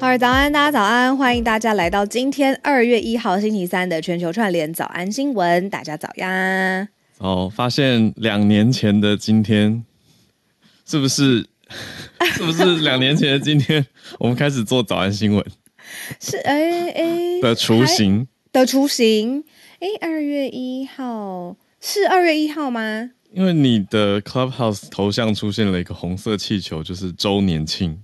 好早安，大家早安！欢迎大家来到今天二月一号星期三的全球串联早安新闻。大家早呀！哦，发现两年前的今天，是不是？是不是两年前的今天，我们开始做早安新闻？是哎哎的雏形的雏形。哎，二月一号是二月一号吗？因为你的 Clubhouse 头像出现了一个红色气球，就是周年庆。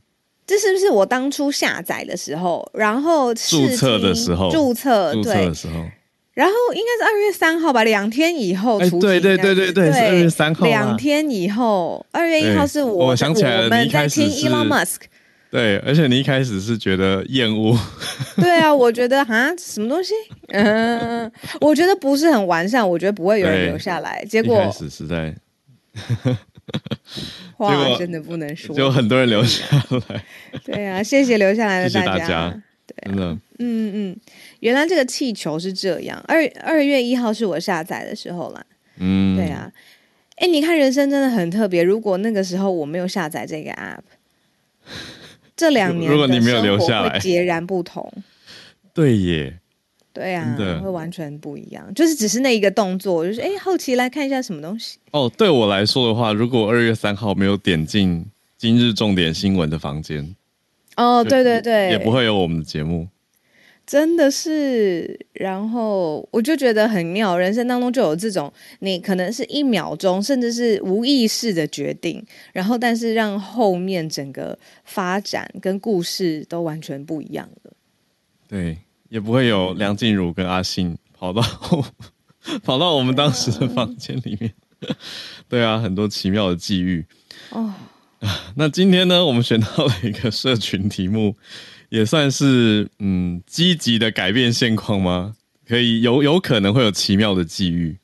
这是不是我当初下载的时候，然后注册的时候，注册注册的时候，然后应该是二月三号吧，两天以后出。对对对对对，是二月三号。两天以后，二月一号是我，我想起来了，你一开始是 Elon Musk。对，而且你一开始是觉得厌恶。对啊，我觉得啊，什么东西？嗯，我觉得不是很完善，我觉得不会有人留下来。结果一开始是在。话真的不能说，就很多人留下来。对啊，谢谢留下来的大家。谢谢大家。对。嗯嗯，原来这个气球是这样。二二月一号是我下载的时候啦。嗯，对啊。哎，你看人生真的很特别。如果那个时候我没有下载这个 app，这两年如果你没有留下来，截然不同。对耶。对呀、啊，会完全不一样，就是只是那一个动作，就是哎，好奇来看一下什么东西。哦，对我来说的话，如果二月三号没有点进今日重点新闻的房间，哦，对对对，也不会有我们的节目。真的是，然后我就觉得很妙，人生当中就有这种，你可能是一秒钟，甚至是无意识的决定，然后但是让后面整个发展跟故事都完全不一样了。对。也不会有梁静茹跟阿信跑到 跑到我们当时的房间里面，对啊，很多奇妙的际遇哦。那今天呢，我们选到了一个社群题目，也算是嗯积极的改变现况吗？可以有有可能会有奇妙的际遇。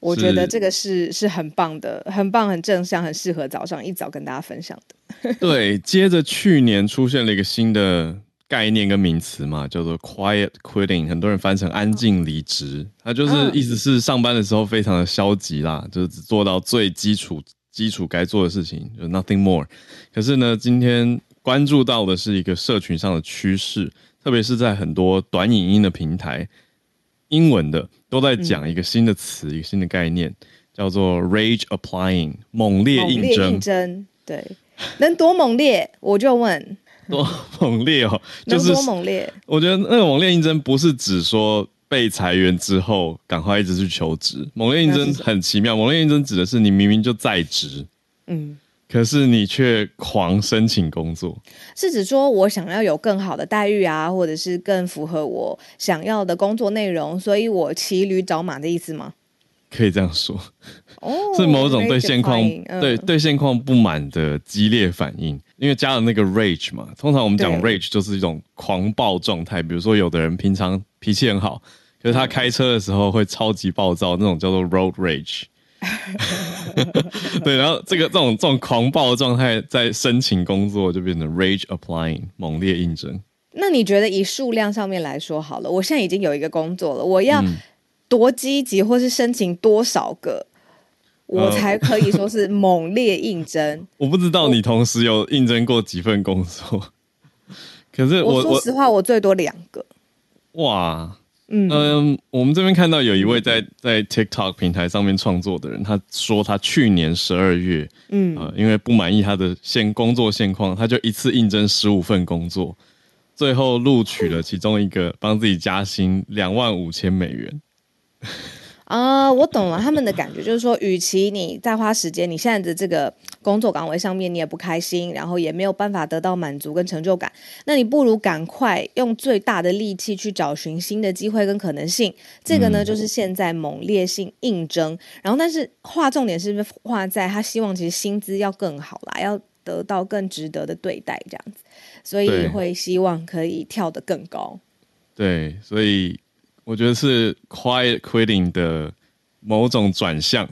我觉得这个是是很棒的，很棒，很正向，很适合早上一早跟大家分享的。对，接着去年出现了一个新的。概念跟名词嘛，叫做 quiet quitting，很多人翻成安静离职。它就是意思是上班的时候非常的消极啦，就是只做到最基础基础该做的事情，就 nothing more。可是呢，今天关注到的是一个社群上的趋势，特别是在很多短影音的平台，英文的都在讲一个新的词，一个新的概念，叫做 rage applying，猛烈应征。应征，对，能多猛烈？我就问。多猛烈哦！就是多猛烈。我觉得那个猛烈应征不是指说被裁员之后赶快一直去求职。猛烈应征很奇妙，猛烈应征指的是你明明就在职，嗯，可是你却狂申请工作。是指说我想要有更好的待遇啊，或者是更符合我想要的工作内容，所以我骑驴找马的意思吗？可以这样说，哦，是某种对现况、嗯、对对现况不满的激烈反应。因为加了那个 rage 嘛，通常我们讲 rage 就是一种狂暴状态。比如说，有的人平常脾气很好，可是他开车的时候会超级暴躁，那种叫做 road rage。对，然后这个这种这种狂暴的状态，在申请工作就变成 rage applying，猛烈应征。那你觉得以数量上面来说好了，我现在已经有一个工作了，我要多积极，或是申请多少个？我才可以说是猛烈应征。我不知道你同时有应征过几份工作，可是我，我说实话，我最多两个。哇，嗯嗯，我们这边看到有一位在在 TikTok 平台上面创作的人，他说他去年十二月，嗯、呃，因为不满意他的现工作现况，他就一次应征十五份工作，最后录取了其中一个，帮自己加薪两万五千美元。啊，uh, 我懂了，他们的感觉就是说，与其你再花时间，你现在的这个工作岗位上面你也不开心，然后也没有办法得到满足跟成就感，那你不如赶快用最大的力气去找寻新的机会跟可能性。这个呢，就是现在猛烈性应征，然后但是划重点是不是划在他希望其实薪资要更好啦，要得到更值得的对待这样子，所以会希望可以跳得更高。对，所以我觉得是 quiet quitting 的某种转向。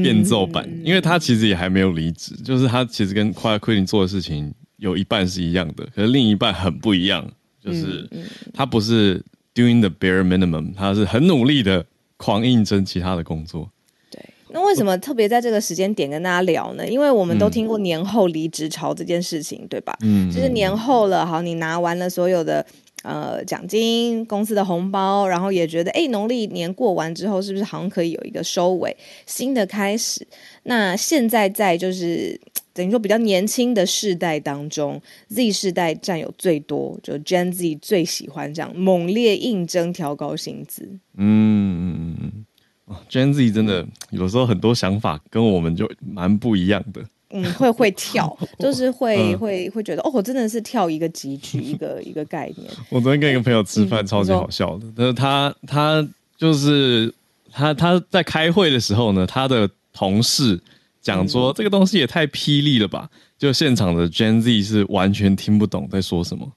变奏版，嗯、因为他其实也还没有离职，就是他其实跟 Quiet Quitting 做的事情有一半是一样的，可是另一半很不一样，就是他不是 doing the bare minimum，他是很努力的狂应征其他的工作。对，那为什么特别在这个时间点跟大家聊呢？因为我们都听过年后离职潮这件事情，对吧？嗯，就是年后了，好，你拿完了所有的。呃，奖金、公司的红包，然后也觉得，哎，农历年过完之后，是不是好像可以有一个收尾，新的开始？那现在在就是等于说比较年轻的世代当中，Z 世代占有最多，就 Gen Z 最喜欢这样猛烈应征、调高薪资。嗯嗯嗯，，Gen Z 真的有时候很多想法跟我们就蛮不一样的。嗯，会会跳，就 是会、嗯、会会觉得哦，我真的是跳一个级距，一个一个概念。我昨天跟一个朋友吃饭，嗯、超级好笑的。但是他他就是他他在开会的时候呢，他的同事讲说、嗯、这个东西也太霹雳了吧！就现场的 Gen Z 是完全听不懂在说什么，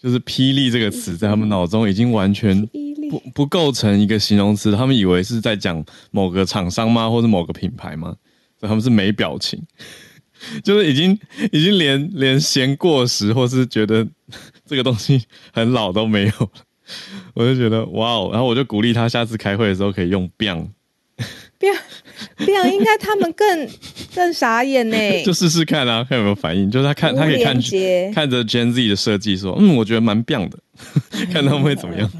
就是“霹雳”这个词在他们脑中已经完全不不构成一个形容词，他们以为是在讲某个厂商吗，或者某个品牌吗？他们是没表情，就是已经已经连连嫌过时或是觉得 这个东西很老都没有了。我就觉得哇哦，然后我就鼓励他下次开会的时候可以用 “biang”。biang biang 应该他们更更傻眼呢，就试试看啊，看有没有反应。就是他看他可以看看着 Gen Z 的设计说，嗯，我觉得蛮 biang 的，看他们会怎么样。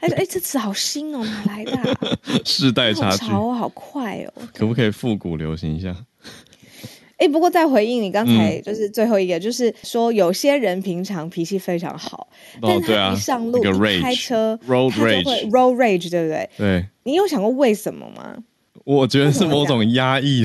哎哎，这词好新哦，哪来的、啊？世代差距，好，好快哦。可不可以复古流行一下？哎，不过再回应你刚才就是最后一个，嗯、就是说有些人平常脾气非常好，哦、但他一上路、啊、一开车，road rage，road rage, rage 对不对？对。你有想过为什么吗？我觉得是某种压抑，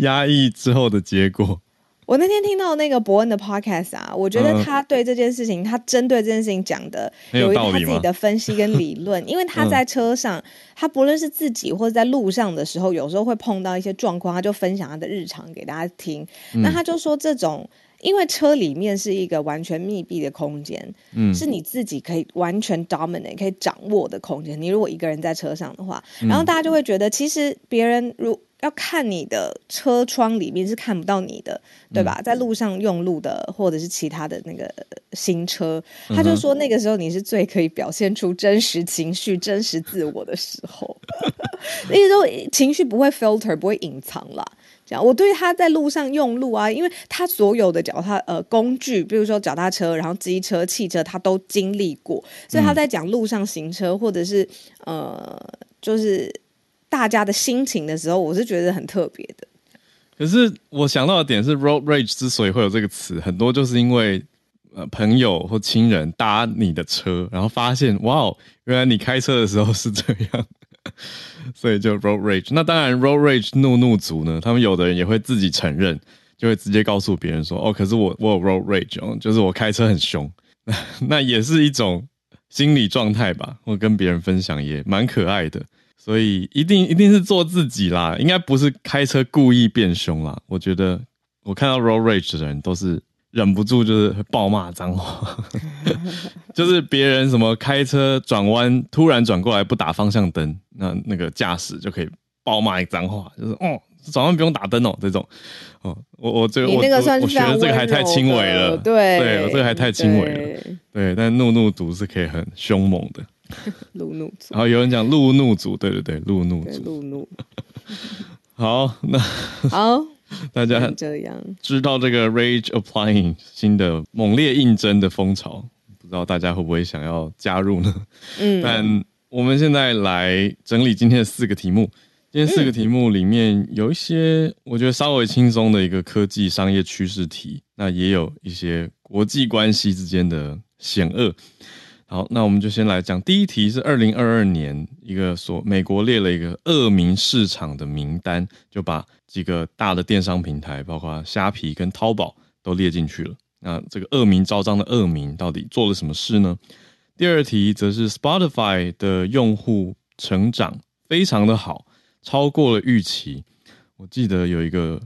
压抑之后的结果。我那天听到那个伯恩的 podcast 啊，我觉得他对这件事情，嗯、他针对这件事情讲的有一个他自己的分析跟理论，因为他在车上，嗯、他不论是自己或者在路上的时候，有时候会碰到一些状况，他就分享他的日常给大家听。嗯、那他就说，这种因为车里面是一个完全密闭的空间，嗯，是你自己可以完全 dominate 可以掌握的空间。你如果一个人在车上的话，然后大家就会觉得，其实别人如要看你的车窗里面是看不到你的，对吧？嗯、在路上用路的或者是其他的那个新车，他就说那个时候你是最可以表现出真实情绪、真实自我的时候。那时候情绪不会 filter，不会隐藏啦。这样，我对他在路上用路啊，因为他所有的脚踏呃工具，比如说脚踏车、然后机车、汽车，他都经历过，所以他在讲路上行车或者是呃，就是。大家的心情的时候，我是觉得很特别的。可是我想到的点是，road rage 之所以会有这个词，很多就是因为呃朋友或亲人搭你的车，然后发现哇哦，原来你开车的时候是这样，所以就 road rage。那当然，road rage 怒怒族呢，他们有的人也会自己承认，就会直接告诉别人说：“哦，可是我我有 road rage 哦，就是我开车很凶。”那那也是一种心理状态吧，我跟别人分享也蛮可爱的。所以一定一定是做自己啦，应该不是开车故意变凶啦。我觉得我看到 road rage 的人都是忍不住就是爆骂脏话，就是别人什么开车转弯突然转过来不打方向灯，那那个驾驶就可以爆骂一脏话，就是哦转弯不用打灯哦这种。哦，我我这个我我觉得这个还太轻微了，对对，我这个还太轻微了，对，对，但怒怒族是可以很凶猛的。怒怒族，然后有人讲怒怒族，对对对，怒怒族，怒怒。好，那好，大家这样。知道这个 Rage Applying 新的猛烈应征的风潮，不知道大家会不会想要加入呢？嗯，但我们现在来整理今天的四个题目。今天四个题目里面有一些我觉得稍微轻松的一个科技商业趋势题，那也有一些国际关系之间的险恶。好，那我们就先来讲第一题，是二零二二年一个所美国列了一个恶名市场的名单，就把几个大的电商平台，包括虾皮跟淘宝都列进去了。那这个恶名昭彰的恶名到底做了什么事呢？第二题则是 Spotify 的用户成长非常的好，超过了预期。我记得有一个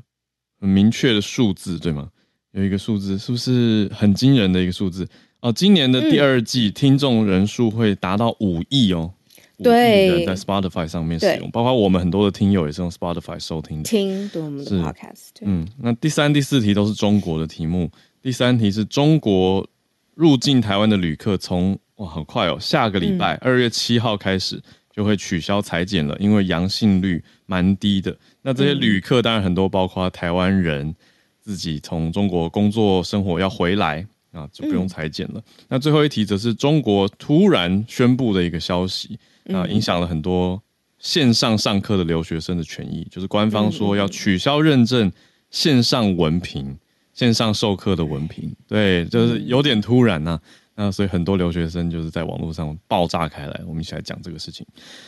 很明确的数字，对吗？有一个数字是不是很惊人的一个数字？哦，今年的第二季听众人数会达到五亿哦。对，人在 Spotify 上面使用，包括我们很多的听友也是用 Spotify 收听的。听对我们的 Podcast。嗯，那第三、第四题都是中国的题目。第三题是中国入境台湾的旅客从哇，很快哦，下个礼拜二月七号开始就会取消裁剪了，因为阳性率蛮低的。那这些旅客当然很多，包括台湾人自己从中国工作生活要回来啊，就不用裁剪了。那最后一题则是中国突然宣布的一个消息。啊，影响了很多线上上课的留学生的权益，就是官方说要取消认证线上文凭、线上授课的文凭，对，就是有点突然呐、啊。那所以很多留学生就是在网络上爆炸开来。我们一起来讲这个事情。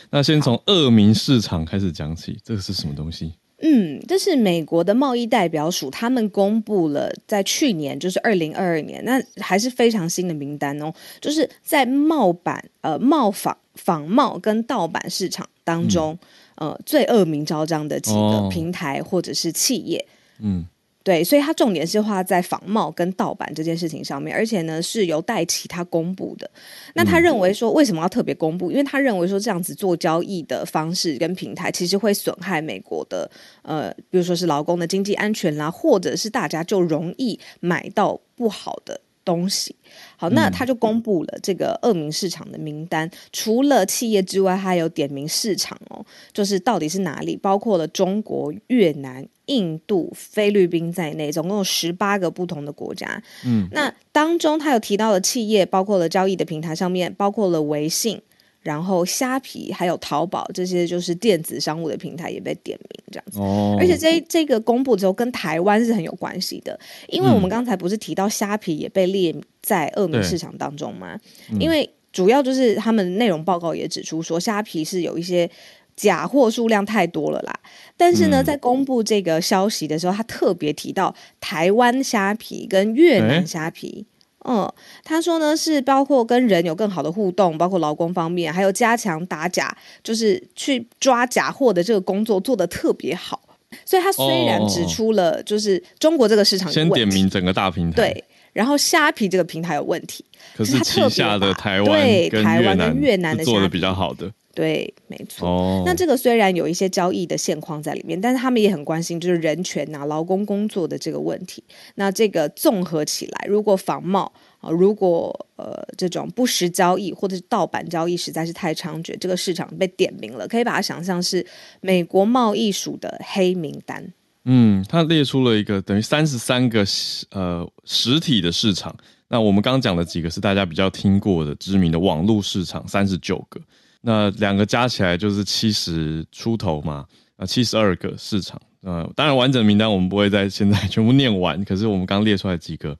那先从恶名市场开始讲起，这个是什么东西？嗯，这是美国的贸易代表署，他们公布了在去年，就是二零二二年，那还是非常新的名单哦，就是在贸版呃贸仿仿冒跟盗版市场当中，嗯、呃最恶名昭彰的几个平台或者是企业，哦、嗯。对，所以它重点是花在仿冒跟盗版这件事情上面，而且呢是由戴奇他公布的。那他认为说，为什么要特别公布？因为他认为说，这样子做交易的方式跟平台，其实会损害美国的呃，比如说是劳工的经济安全啦，或者是大家就容易买到不好的东西。好，那他就公布了这个恶名市场的名单，除了企业之外，还有点名市场哦，就是到底是哪里，包括了中国、越南。印度、菲律宾在内，总共有十八个不同的国家。嗯，那当中他有提到的企业，包括了交易的平台上面，包括了微信，然后虾皮，还有淘宝，这些就是电子商务的平台也被点名这样子。哦，而且这这个公布之后，跟台湾是很有关系的，因为我们刚才不是提到虾皮也被列在恶名市场当中吗？嗯，因为主要就是他们内容报告也指出说，虾皮是有一些。假货数量太多了啦，但是呢，嗯、在公布这个消息的时候，他特别提到台湾虾皮跟越南虾皮，欸、嗯，他说呢是包括跟人有更好的互动，包括劳工方面，还有加强打假，就是去抓假货的这个工作做得特别好。所以他虽然指出了就是中国这个市场先点名整个大平台，对，然后虾皮这个平台有问题，可是旗下的台湾跟台湾跟越南的做的比较好的。对，没错。Oh. 那这个虽然有一些交易的现况在里面，但是他们也很关心，就是人权呐、啊、劳工工作的这个问题。那这个综合起来，如果仿冒啊，如果呃这种不实交易或者是盗版交易实在是太猖獗，这个市场被点名了，可以把它想象是美国贸易署的黑名单。嗯，他列出了一个等于三十三个呃实体的市场。那我们刚刚讲的几个是大家比较听过的知名的网络市场，三十九个。那两个加起来就是七十出头嘛，啊，七十二个市场，呃，当然完整名单我们不会在现在全部念完，可是我们刚列出来几个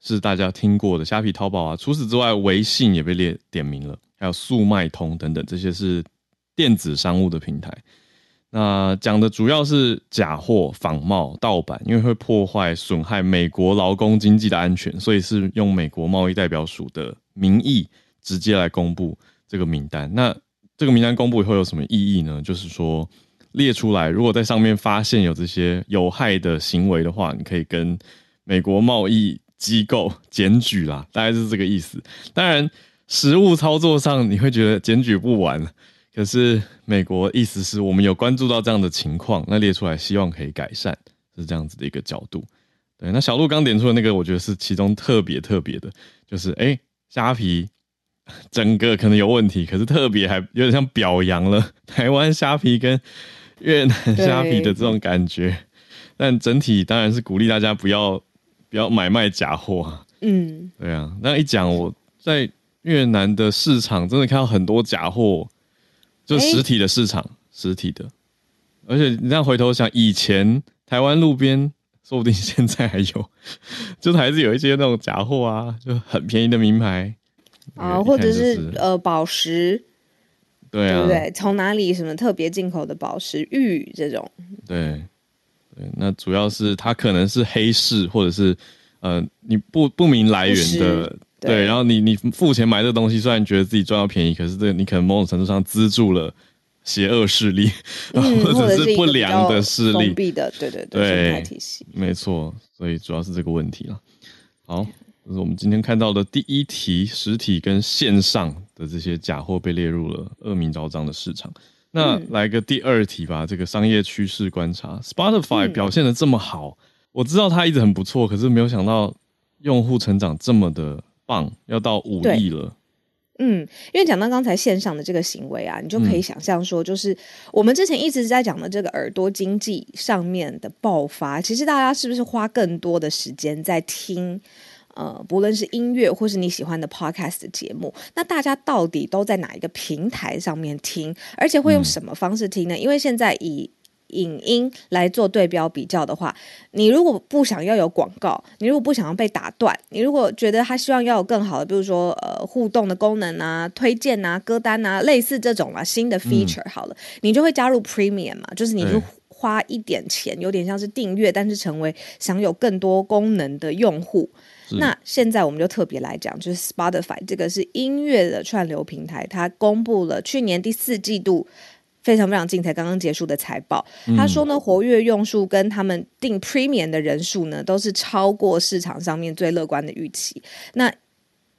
是大家听过的，虾皮、淘宝啊，除此之外，微信也被列点名了，还有速卖通等等，这些是电子商务的平台。那讲的主要是假货、仿冒、盗版，因为会破坏、损害美国劳工经济的安全，所以是用美国贸易代表署的名义直接来公布。这个名单，那这个名单公布以后有什么意义呢？就是说列出来，如果在上面发现有这些有害的行为的话，你可以跟美国贸易机构检举啦，大概是这个意思。当然，实务操作上你会觉得检举不完，可是美国意思是我们有关注到这样的情况，那列出来希望可以改善，是这样子的一个角度。对，那小鹿刚点出的那个，我觉得是其中特别特别的，就是哎，虾皮。整个可能有问题，可是特别还有点像表扬了 台湾虾皮跟越南虾皮的这种感觉，但整体当然是鼓励大家不要不要买卖假货啊。嗯，对啊，那一讲我在越南的市场真的看到很多假货，就实体的市场，欸、实体的，而且你这样回头想，以前台湾路边说不定现在还有，就是还是有一些那种假货啊，就很便宜的名牌。啊，或者是、就是、呃宝石，对啊，对不对？从哪里什么特别进口的宝石玉这种？对，对，那主要是它可能是黑市，或者是呃你不不明来源的，对，对。然后你你付钱买这东西，虽然觉得自己赚到便宜，可是这个你可能某种程度上资助了邪恶势力，嗯、或者是不良的势力，封闭的，对对对，没错。所以主要是这个问题了。好。就是我们今天看到的第一题，实体跟线上的这些假货被列入了恶名昭彰的市场。那来个第二题吧，这个商业趋势观察，Spotify 表现得这么好，我知道它一直很不错，可是没有想到用户成长这么的棒，要到五亿了。嗯，因为讲到刚才线上的这个行为啊，你就可以想象说，就是我们之前一直在讲的这个耳朵经济上面的爆发，其实大家是不是花更多的时间在听？呃，不论是音乐或是你喜欢的 podcast 的节目，那大家到底都在哪一个平台上面听？而且会用什么方式听呢？嗯、因为现在以影音来做对标比较的话，你如果不想要有广告，你如果不想要被打断，你如果觉得他希望要有更好的，比如说呃互动的功能啊、推荐啊、歌单啊，类似这种啊新的 feature，好了，嗯、你就会加入 Premium 嘛，就是你就花一点钱，有点像是订阅，但是成为享有更多功能的用户。那现在我们就特别来讲，就是 Spotify 这个是音乐的串流平台，它公布了去年第四季度非常非常近才刚刚结束的财报。他说呢，活跃用数跟他们定 Premium 的人数呢，都是超过市场上面最乐观的预期。那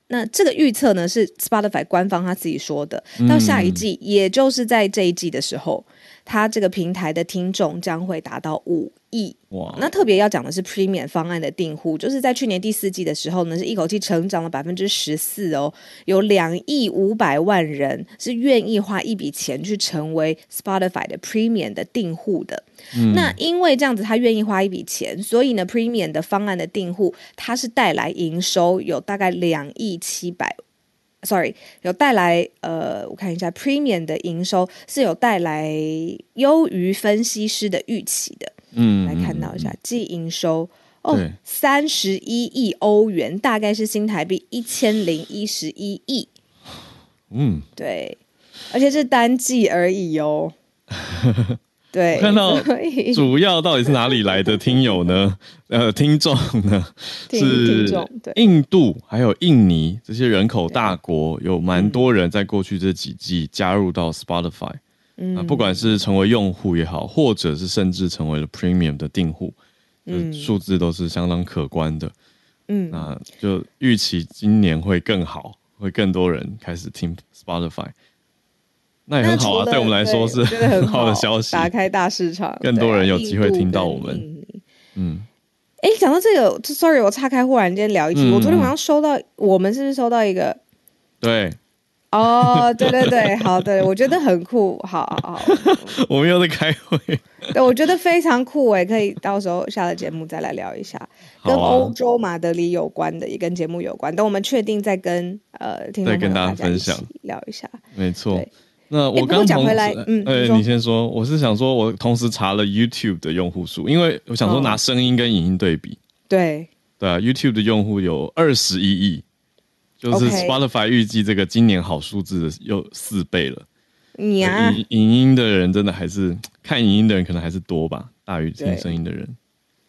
那这个预测呢，是 Spotify 官方他自己说的，到下一季，也就是在这一季的时候。他这个平台的听众将会达到五亿哇！那特别要讲的是 Premium 方案的订户，就是在去年第四季的时候呢，是一口气成长了百分之十四哦，有两亿五百万人是愿意花一笔钱去成为 Spotify 的 Premium 的订户的。嗯、那因为这样子，他愿意花一笔钱，所以呢，Premium 的方案的订户，它是带来营收有大概两亿七百。Sorry，有带来呃，我看一下，Premium 的营收是有带来优于分析师的预期的。嗯，来看到一下，季营收哦，三十一亿欧元，大概是新台币一千零一十一亿。嗯，对，而且是单季而已哦。对，看到主要到底是哪里来的听友呢？呃，听众呢？是印度还有印尼这些人口大国，有蛮多人在过去这几季加入到 Spotify，嗯，不管是成为用户也好，或者是甚至成为了 Premium 的订户，嗯，数字都是相当可观的，嗯，那就预期今年会更好，会更多人开始听 Spotify。那也很好啊，对我们来说是 很好的消息，打开大市场，更多人有机会听到我们。嗯，哎，讲到这个，sorry，我岔开，忽然间聊一句，我昨天晚上收到，我们是不是收到一个？对，哦，对对对，好的，我觉得很酷，好好。我们又在开会，对，我觉得非常酷，诶，可以到时候下了节目再来聊一下，跟欧洲马德里有关的，也跟节目有关。等我们确定再跟呃听众跟大家分享聊一下，没错。那我刚同时，哎、欸嗯欸，你先说。我是想说，我同时查了 YouTube 的用户数，因为我想说拿声音跟影音对比。对、哦、对啊，YouTube 的用户有二十一亿，就是 Spotify 预计这个今年好数字的又四倍了。你啊，影影音的人真的还是看影音的人可能还是多吧，大于听声音的人。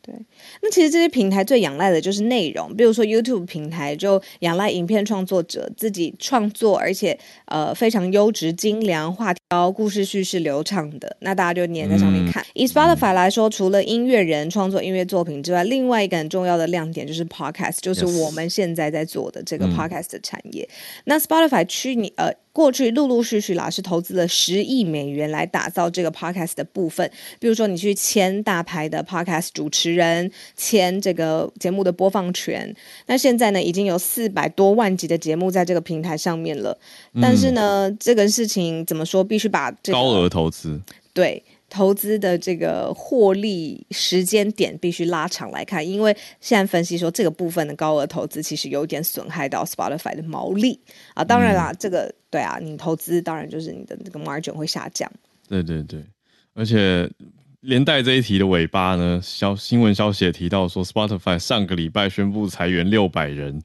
对，那其实这些平台最仰赖的就是内容，比如说 YouTube 平台就仰赖影片创作者自己创作，而且呃非常优质、精良、画条、故事叙事流畅的，那大家就黏在上面看。嗯、以 Spotify 来说，除了音乐人创作音乐作品之外，另外一个很重要的亮点就是 Podcast，就是我们现在在做的这个 Podcast 的产业。嗯、那 Spotify 去年呃。过去陆陆续续啦，是投资了十亿美元来打造这个 podcast 的部分。比如说，你去签大牌的 podcast 主持人，签这个节目的播放权。那现在呢，已经有四百多万集的节目在这个平台上面了。但是呢，嗯、这个事情怎么说，必须把这个高额投资对。投资的这个获利时间点必须拉长来看，因为现在分析说这个部分的高额投资其实有点损害到 Spotify 的毛利啊。当然啦，嗯、这个对啊，你投资当然就是你的这个 margin 会下降。对对对，而且连带这一题的尾巴呢，消新闻消息也提到说，Spotify 上个礼拜宣布裁员六百人。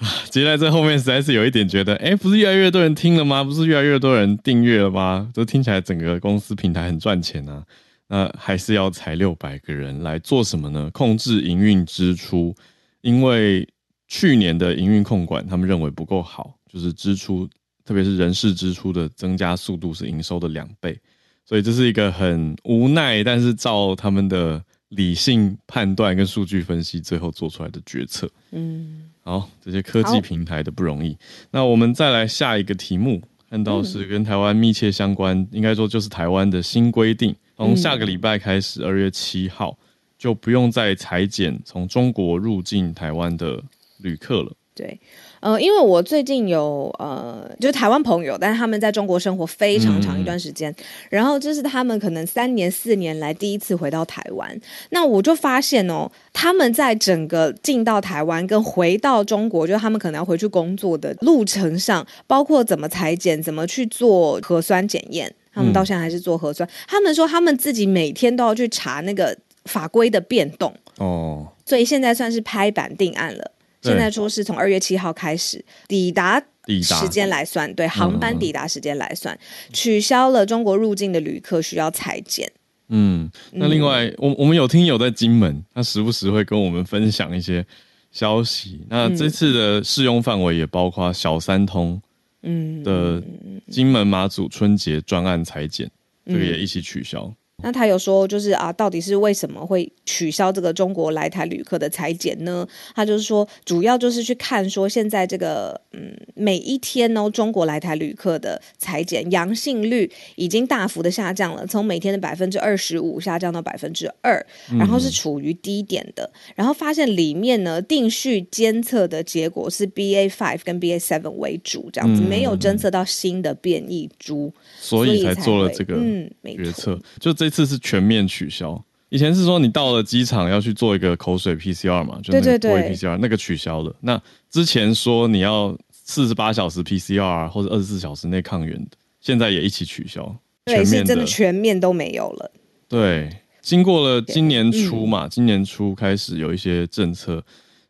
接下来这后面实在是有一点觉得，哎，不是越来越多人听了吗？不是越来越多人订阅了吗？这听起来整个公司平台很赚钱啊。那还是要裁六百个人来做什么呢？控制营运支出，因为去年的营运控管他们认为不够好，就是支出，特别是人事支出的增加速度是营收的两倍，所以这是一个很无奈，但是照他们的理性判断跟数据分析，最后做出来的决策。嗯。好，这些科技平台的不容易。那我们再来下一个题目，看到是跟台湾密切相关，嗯、应该说就是台湾的新规定，从下个礼拜开始，二月七号就不用再裁剪从中国入境台湾的旅客了。对。呃，因为我最近有呃，就是台湾朋友，但是他们在中国生活非常长一段时间，嗯、然后这是他们可能三年四年来第一次回到台湾。那我就发现哦，他们在整个进到台湾跟回到中国，就是他们可能要回去工作的路程上，包括怎么裁剪、怎么去做核酸检验，他们到现在还是做核酸。嗯、他们说他们自己每天都要去查那个法规的变动哦，所以现在算是拍板定案了。现在说是从二月七号开始抵达时间来算，对航班抵达时间来算，取消了中国入境的旅客需要裁剪。嗯，那另外，我我们有听友在金门，他时不时会跟我们分享一些消息。那这次的适用范围也包括小三通，嗯的金门马祖春节专案裁剪，这个也一起取消。那他有说，就是啊，到底是为什么会取消这个中国来台旅客的采检呢？他就是说，主要就是去看说，现在这个嗯，每一天哦，中国来台旅客的采检阳性率已经大幅的下降了，从每天的百分之二十五下降到百分之二，然后是处于低点的。嗯、然后发现里面呢，定序监测的结果是 BA five 跟 BA seven 为主，这样子、嗯、没有侦测到新的变异株，所以才做了这个嗯决策，就这。这次是全面取消，以前是说你到了机场要去做一个口水 PCR 嘛，就那个 PCR，对对对，那个取消了。那之前说你要四十八小时 PCR 或者二十四小时内抗原的，现在也一起取消，对，是真的全面都没有了。对，经过了今年初嘛，嗯、今年初开始有一些政策，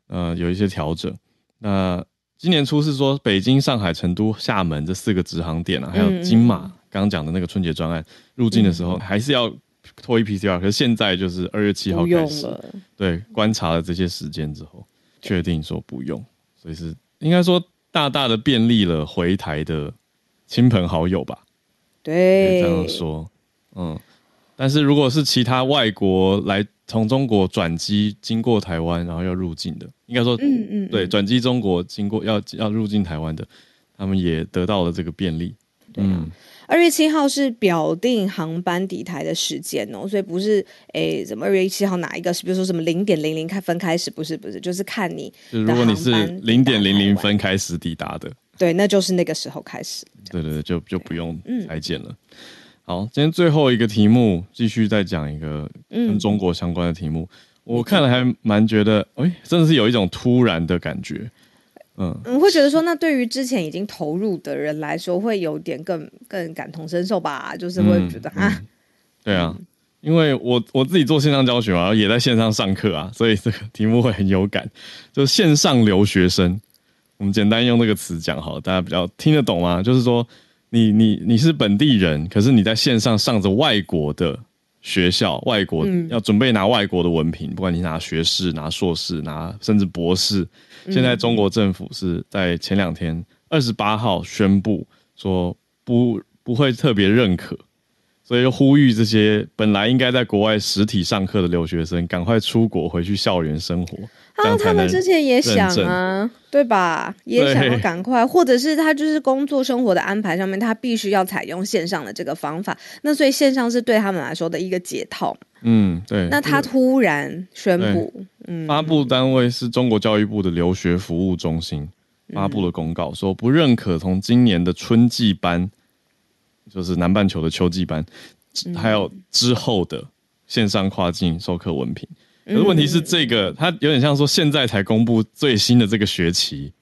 呃，有一些调整。那今年初是说北京、上海、成都、厦门这四个直航点啊，还有金马。嗯刚刚讲的那个春节专案入境的时候，嗯、还是要拖一 PCR，可是现在就是二月七号开始，对，观察了这些时间之后，确定说不用，所以是应该说大大的便利了回台的亲朋好友吧？对，这样说，嗯，但是如果是其他外国来从中国转机经过台湾，然后要入境的，应该说，嗯嗯，对，转机中国经过要要入境台湾的，他们也得到了这个便利，对啊、嗯。二月七号是表定航班抵台的时间哦，所以不是诶，怎么二月一七号哪一个是，比如说什么零点零零开分开始，不是不是，就是看你。如果你是零点零零分开始抵达的，对，那就是那个时候开始。对对对，就就不用裁剪了。嗯、好，今天最后一个题目，继续再讲一个跟中国相关的题目。嗯、我看了还蛮觉得，哎，真的是有一种突然的感觉。嗯，我会觉得说，那对于之前已经投入的人来说，会有点更更感同身受吧，就是会觉得、嗯、啊，对啊，因为我我自己做线上教学嘛，也在线上上课啊，所以这个题目会很有感。就线上留学生，我们简单用这个词讲好了，大家比较听得懂吗？就是说你，你你你是本地人，可是你在线上上着外国的学校，外国、嗯、要准备拿外国的文凭，不管你拿学士、拿硕士、拿甚至博士。现在中国政府是在前两天二十八号宣布说不不会特别认可，所以就呼吁这些本来应该在国外实体上课的留学生赶快出国回去校园生活。啊，他们之前也想啊，对吧？也想要赶快，或者是他就是工作生活的安排上面，他必须要采用线上的这个方法。那所以线上是对他们来说的一个解套。嗯，对。那他突然宣布，嗯，发布单位是中国教育部的留学服务中心发布了公告，说不认可从今年的春季班，就是南半球的秋季班，还有之后的线上跨境授课文凭。可是问题是，这个它有点像说现在才公布最新的这个学期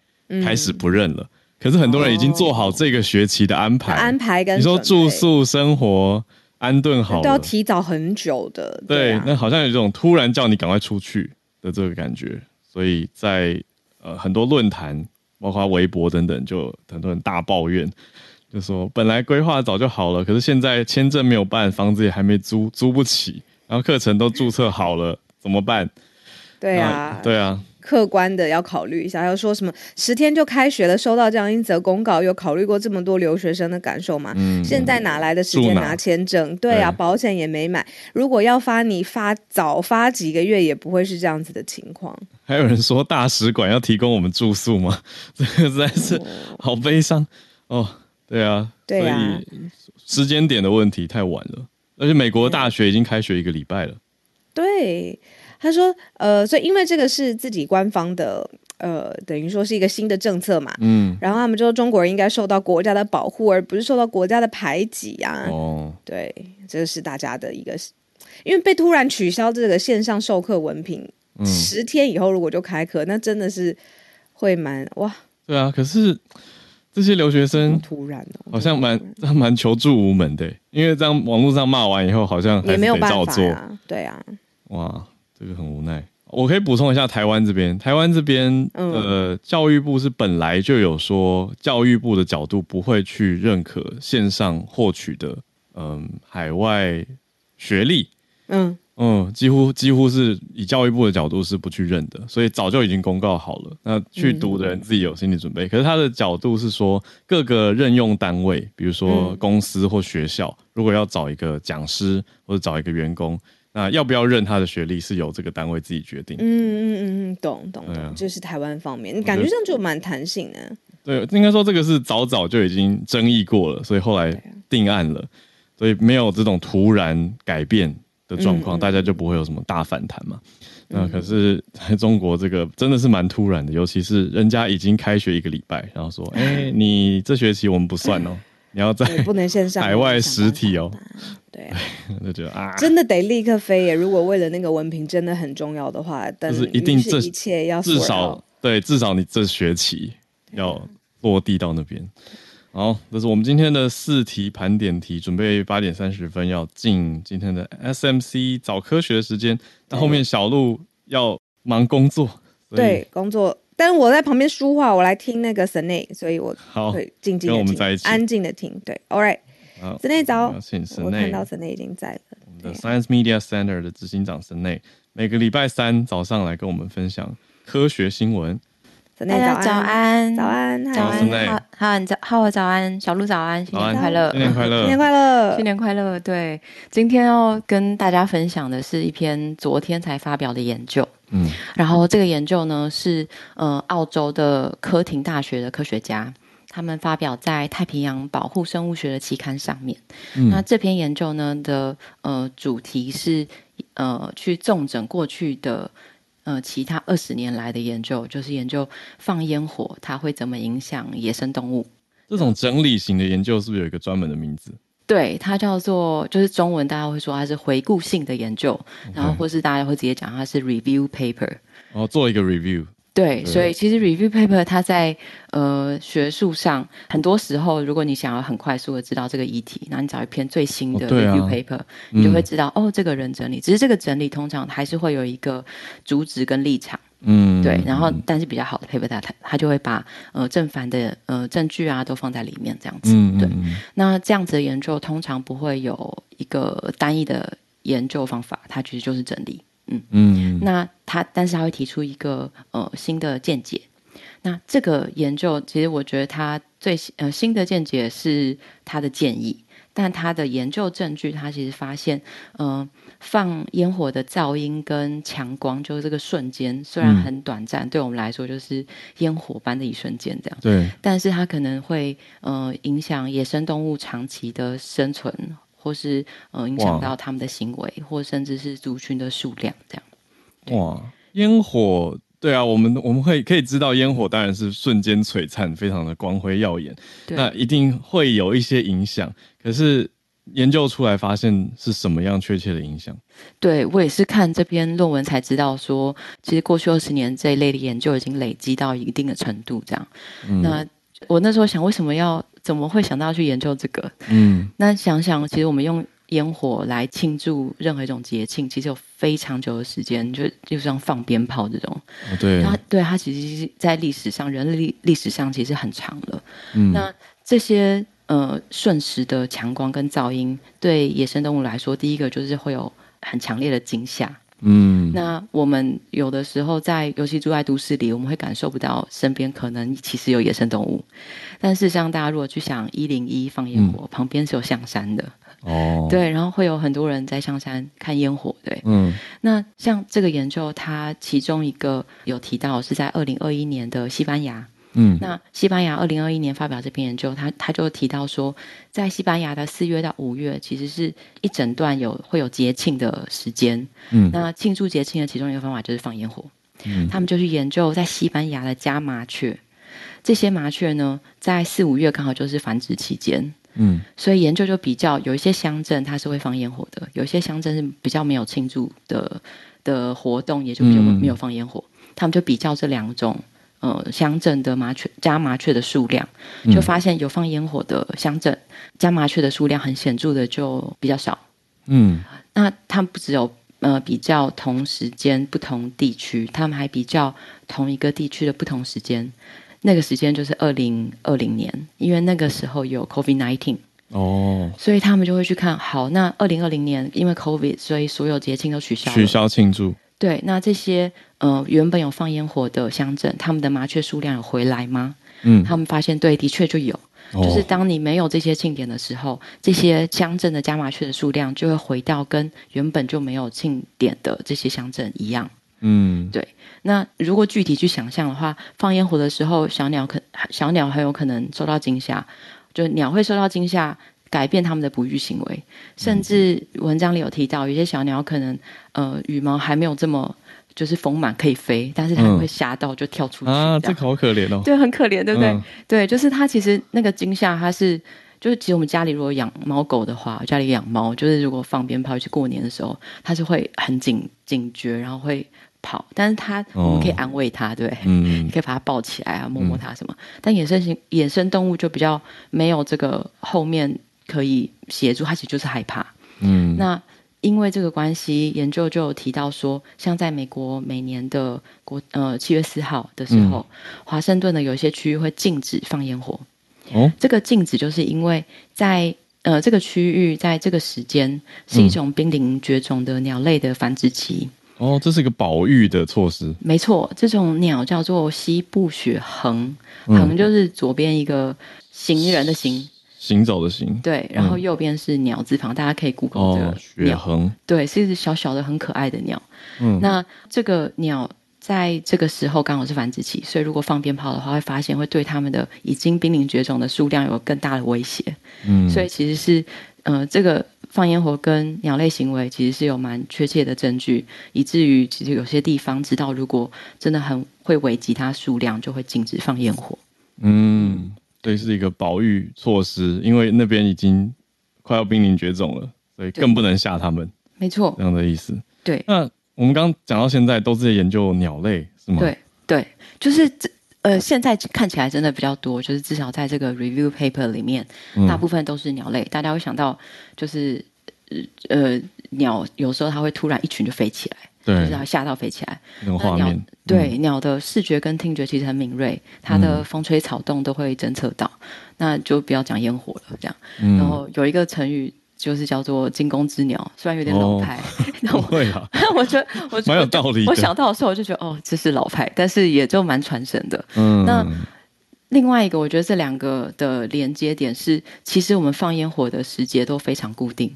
开始不认了。可是很多人已经做好这个学期的安排，安排跟你说住宿生活。安顿好都要提早很久的，对，啊、对，那好像有这种突然叫你赶快出去的这个感觉，所以在呃很多论坛，包括微博等等，就很多人大抱怨，就说本来规划早就好了，可是现在签证没有办，房子也还没租，租不起，然后课程都注册好了，怎么办？对啊，对啊。客观的要考虑一下。要说什么十天就开学了，收到这样一则公告，有考虑过这么多留学生的感受吗？嗯，现在哪来的时间拿签证？对啊，保险也没买。如果要发，你发早发几个月也不会是这样子的情况。还有人说大使馆要提供我们住宿吗？这个实在是好悲伤哦。对啊，对啊，时间点的问题太晚了，而且美国大学已经开学一个礼拜了。对，他说，呃，所以因为这个是自己官方的，呃，等于说是一个新的政策嘛，嗯，然后他们就说中国人应该受到国家的保护，而不是受到国家的排挤啊。哦，对，这是大家的一个，因为被突然取消这个线上授课文凭，嗯，十天以后如果就开课，那真的是会蛮哇。对啊，可是。这些留学生突然好像蛮 蛮求助无门的，因为这样网络上骂完以后，好像还是得照做。对啊，哇，这个很无奈。我可以补充一下台湾这边，台湾这边呃，教育部是本来就有说，教育部的角度不会去认可线上获取的嗯海外学历，嗯。嗯，几乎几乎是以教育部的角度是不去认的，所以早就已经公告好了。那去读的人自己有心理准备。嗯、可是他的角度是说，各个任用单位，比如说公司或学校，嗯、如果要找一个讲师或者找一个员工，那要不要认他的学历，是由这个单位自己决定。嗯嗯嗯嗯，懂懂懂，就是台湾方面，你感觉上就蛮弹性的。对，应该说这个是早早就已经争议过了，所以后来定案了，所以没有这种突然改变的状况，大家就不会有什么大反弹嘛。那、嗯、可是在中国，这个真的是蛮突然的，尤其是人家已经开学一个礼拜，然后说：“ 哎、欸，你这学期我们不算哦，你要在不能线上海外实体哦。”对啊，就啊，真的得立刻飞耶！如果为了那个文凭真的很重要的话，但是一定这一切要至少对，至少你这学期要落地到那边。好，这是我们今天的四题盘点题，准备八点三十分要进今天的 SMC 早科学的时间。那后面小鹿要忙工作，对工作，但是我在旁边说话，我来听那个 Senei，所以我会静静的听，跟我们在一起，安静的听。对，All right，Senei 早，我看到 Senei 已经在了。我们的 Science Media Center 的执行长 Senei，每个礼拜三早上来跟我们分享科学新闻。大家早安，早安，早安，好好早，好早安，小鹿早安，新年快乐，新年快乐，新年快乐，新年快乐。对，今天要跟大家分享的是一篇昨天才发表的研究，嗯，然后这个研究呢是呃澳洲的科廷大学的科学家，他们发表在太平洋保护生物学的期刊上面。嗯，那这篇研究呢的呃主题是呃去重整过去的。呃，其他二十年来的研究，就是研究放烟火它会怎么影响野生动物。这种整理型的研究是不是有一个专门的名字？对，它叫做，就是中文大家会说它是回顾性的研究.然后或是大家会直接讲它是 review paper。然后做一个 review。对，所以其实 review paper 它在呃学术上，很多时候如果你想要很快速的知道这个议题，那你找一篇最新的 review paper，、哦啊、你就会知道、嗯、哦，这个人整理。只是这个整理通常还是会有一个主旨跟立场，嗯，对。然后但是比较好的 paper，他他就会把呃正反的呃证据啊都放在里面，这样子。嗯、对，那这样子的研究通常不会有一个单一的研究方法，它其实就是整理。嗯嗯，那他，但是他会提出一个呃新的见解。那这个研究，其实我觉得他最呃新的见解是他的建议，但他的研究证据，他其实发现，嗯、呃，放烟火的噪音跟强光，就是这个瞬间虽然很短暂，嗯、对我们来说就是烟火般的一瞬间这样。对，但是它可能会呃影响野生动物长期的生存。或是呃影响到它们的行为，或甚至是族群的数量，这样。哇，烟火，对啊，我们我们会可以知道，烟火当然是瞬间璀璨，非常的光辉耀眼，对那一定会有一些影响。可是研究出来发现是什么样确切的影响？对，我也是看这篇论文才知道说，说其实过去二十年这一类的研究已经累积到一定的程度，这样。嗯、那我那时候想，为什么要？怎么会想到去研究这个？嗯，那想想，其实我们用烟火来庆祝任何一种节庆，其实有非常久的时间，就就像放鞭炮这种。哦、对，它对它其实在历史上，人类历史上其实很长了。嗯，那这些呃瞬时的强光跟噪音，对野生动物来说，第一个就是会有很强烈的惊吓。嗯，那我们有的时候在，尤其住在都市里，我们会感受不到身边可能其实有野生动物。但事实上，大家如果去想一零一放烟火，嗯、旁边是有象山的哦，对，然后会有很多人在象山看烟火，对，嗯。那像这个研究，它其中一个有提到是在二零二一年的西班牙。嗯，那西班牙二零二一年发表这篇研究，他他就提到说，在西班牙的四月到五月，其实是一整段有会有节庆的时间。嗯，那庆祝节庆的其中一个方法就是放烟火。嗯，他们就去研究在西班牙的家麻雀，这些麻雀呢，在四五月刚好就是繁殖期间。嗯，所以研究就比较有一些乡镇它是会放烟火的，有一些乡镇是比较没有庆祝的的活动，也就比较没有放烟火。嗯，他们就比较这两种。呃，乡镇的麻雀家麻雀的数量，就发现有放烟火的乡镇，家麻雀的数量很显著的就比较少。嗯，那他们不只有呃比较同时间不同地区，他们还比较同一个地区的不同时间。那个时间就是二零二零年，因为那个时候有 COVID nineteen 哦，所以他们就会去看。好，那二零二零年因为 COVID，所以所有节庆都取消，取消庆祝。对，那这些呃原本有放烟火的乡镇，他们的麻雀数量有回来吗？嗯，他们发现对，的确就有，哦、就是当你没有这些庆典的时候，这些乡镇的加麻雀的数量就会回到跟原本就没有庆典的这些乡镇一样。嗯，对。那如果具体去想象的话，放烟火的时候，小鸟可小鸟很有可能受到惊吓，就鸟会受到惊吓。改变他们的哺育行为，甚至文章里有提到，有些小鸟可能呃羽毛还没有这么就是丰满可以飞，但是它会吓到就跳出去、嗯、啊，这个好可怜哦，对，很可怜，对不对？嗯、对，就是它其实那个惊吓，它是就是其实我们家里如果养猫狗的话，家里养猫就是如果放鞭炮去过年的时候，它是会很警警觉，然后会跑，但是它我们可以安慰它，对，嗯，你可以把它抱起来啊，摸摸它什么。嗯、但野生型野生动物就比较没有这个后面。可以协助，它其实就是害怕。嗯，那因为这个关系，研究就有提到说，像在美国每年的国呃七月四号的时候，华、嗯、盛顿的有一些区域会禁止放烟火。哦，这个禁止就是因为在呃这个区域在这个时间是一种濒临绝种的鸟类的繁殖期。哦，这是一个保育的措施。没错，这种鸟叫做西部雪横，横就是左边一个行人的行。行走的行，对，然后右边是鸟字旁，嗯、大家可以 Google 这个鸟，对，是一只小小的、很可爱的鸟。嗯，那这个鸟在这个时候刚好是繁殖期，所以如果放鞭炮的话，会发现会对它们的已经濒临绝种的数量有更大的威胁。嗯，所以其实是，呃，这个放烟火跟鸟类行为其实是有蛮确切的证据，以至于其实有些地方知道，如果真的很会危及它数量，就会禁止放烟火。嗯。对，是一个保育措施，因为那边已经快要濒临绝种了，所以更不能吓他们。没错，这样的意思。对，那我们刚刚讲到现在都是在研究鸟类，是吗？对对，就是这呃，现在看起来真的比较多，就是至少在这个 review paper 里面，嗯、大部分都是鸟类。大家会想到，就是呃，鸟有时候它会突然一群就飞起来。对，就是要吓到飞起来。那种画面，对，鸟的视觉跟听觉其实很敏锐，它的风吹草动都会侦测到。那就不要讲烟火了，这样。然后有一个成语就是叫做“惊弓之鸟”，虽然有点老派，不会啊。我觉得我蛮有道理。我想到的时候我就觉得哦，这是老派，但是也就蛮传神的。嗯。那另外一个，我觉得这两个的连接点是，其实我们放烟火的时节都非常固定。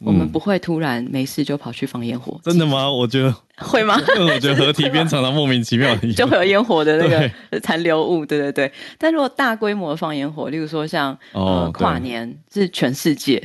我们不会突然没事就跑去放烟火。嗯，真的吗？我觉得 会吗？因为我觉得河堤边常常莫名其妙的 就会有烟火的那个残留物，对对对。但如果大规模的放烟火，例如说像呃跨年，是全世界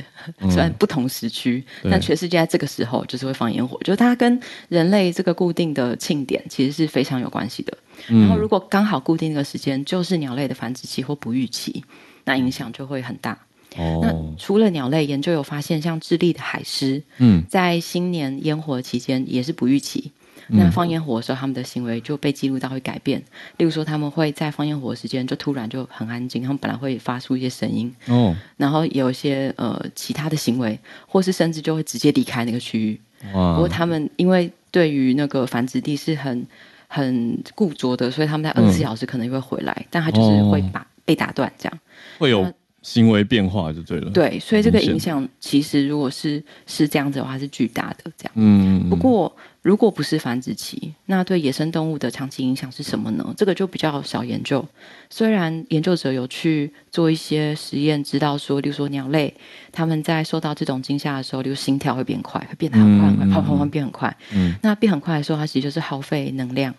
虽然不同时区，但全世界在这个时候就是会放烟火，就是它跟人类这个固定的庆典其实是非常有关系的。然后如果刚好固定那个时间就是鸟类的繁殖期或哺育期，那影响就会很大。哦，那除了鸟类，研究有发现，像智利的海狮，嗯，在新年烟火期间也是哺育期，嗯、那放烟火的时候，他们的行为就被记录到会改变。例如说，他们会在放烟火的时间就突然就很安静，他们本来会发出一些声音，哦，然后有一些呃其他的行为，或是甚至就会直接离开那个区域。哇！不过他们因为对于那个繁殖地是很很固着的，所以他们在二十四小时可能就会回来，嗯、但他就是会把、哦、被打断这样。会有。行为变化就对了。对，所以这个影响其实如果是是这样子的话，是巨大的这样。嗯，不过如果不是繁殖期，那对野生动物的长期影响是什么呢？这个就比较少研究。虽然研究者有去做一些实验，知道说，例如说鸟类，他们在受到这种惊吓的时候，例如心跳会变快，会变得很快很快，砰砰砰变很快。嗯，那变很快的时候，它其实就是耗费能量。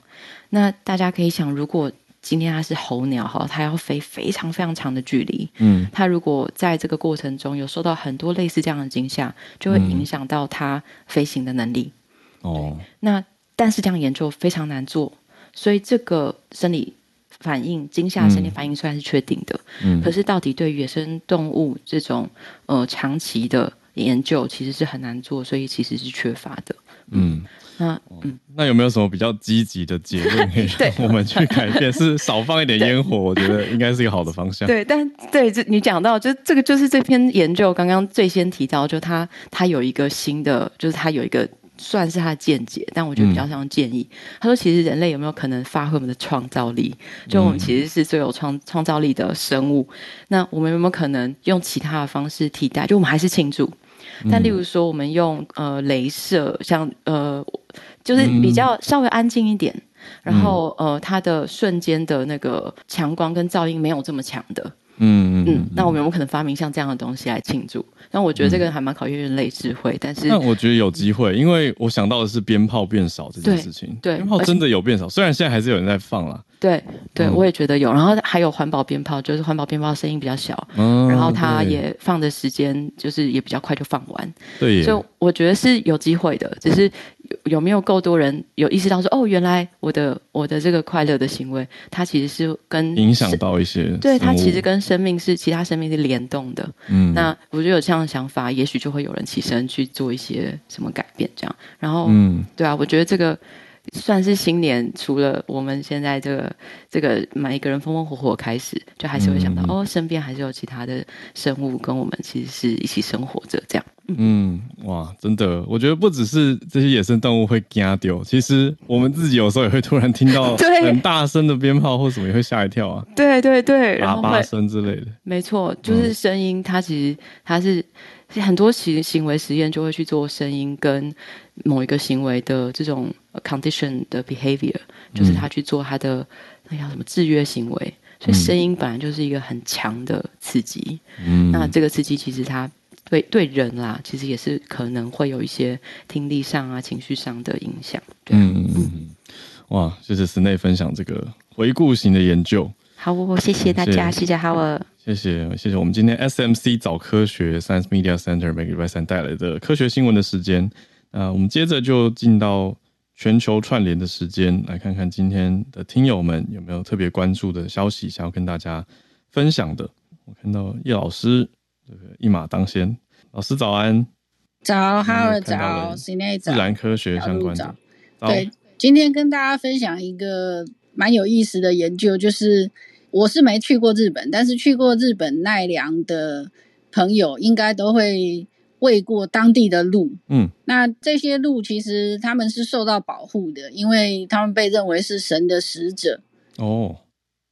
那大家可以想，如果今天它是候鸟哈，它要飞非常非常长的距离。嗯，它如果在这个过程中有受到很多类似这样的惊吓，就会影响到它飞行的能力。哦，那但是这样研究非常难做，所以这个生理反应、惊吓生理反应虽然是确定的，嗯，可是到底对野生动物这种呃长期的研究其实是很难做，所以其实是缺乏的。嗯。那嗯，那有没有什么比较积极的结论可以 让我们去改变？是少放一点烟火，我觉得应该是一个好的方向。对，但对这你讲到，就这个就是这篇研究刚刚最先提到，就他他有一个新的，就是他有一个算是他的见解，但我觉得比较像建议。嗯、他说，其实人类有没有可能发挥我们的创造力？就我们其实是最有创创造力的生物。那我们有没有可能用其他的方式替代？就我们还是庆祝。但例如说，我们用呃镭射，像呃，就是比较稍微安静一点，嗯、然后呃，它的瞬间的那个强光跟噪音没有这么强的，嗯嗯，嗯，那我们有没有可能发明像这样的东西来庆祝？那我觉得这个还蛮考验人类智慧，但是那我觉得有机会，因为我想到的是鞭炮变少这件事情，对，鞭炮真的有变少，虽然现在还是有人在放啦。对对，我也觉得有。然后还有环保鞭炮，就是环保鞭炮声音比较小，然后它也放的时间就是也比较快就放完。对，所以我觉得是有机会的，只是有有没有够多人有意识到说，哦，原来我的我的这个快乐的行为，它其实是跟影响到一些，对，它其实跟生命是其他生命是联动的。嗯，那我觉得有这样的想法，也许就会有人起身去做一些什么改变，这样。然后，嗯，对啊，我觉得这个。算是新年，除了我们现在这个这个每一个人风风火火开始，就还是会想到、嗯、哦，身边还是有其他的生物跟我们其实是一起生活着这样。嗯，哇，真的，我觉得不只是这些野生动物会惊掉，其实我们自己有时候也会突然听到 很大声的鞭炮或什么，也会吓一跳啊。对对对，喇叭声之类的。没错，就是声音，它其实它是。很多行行为实验就会去做声音跟某一个行为的这种 condition 的 behavior，就是他去做他的那叫什么制约行为。所以声音本来就是一个很强的刺激。嗯，那这个刺激其实它对对人啦，其实也是可能会有一些听力上啊、情绪上的影响。对啊。嗯嗯，哇，谢谢 Snape 分享这个回顾型的研究。好，谢谢大家，谢谢 Howard。谢谢，谢谢我们今天 SMC 早科学 Science Media Center 每个礼拜三带来的科学新闻的时间。那我们接着就进到全球串联的时间，来看看今天的听友们有没有特别关注的消息想要跟大家分享的。我看到叶老师这个一马当先，老师早安，早，哈喽，早，自然科学相关的。对，今天跟大家分享一个蛮有意思的研究，就是。我是没去过日本，但是去过日本奈良的朋友应该都会喂过当地的鹿。嗯，那这些鹿其实他们是受到保护的，因为他们被认为是神的使者。哦，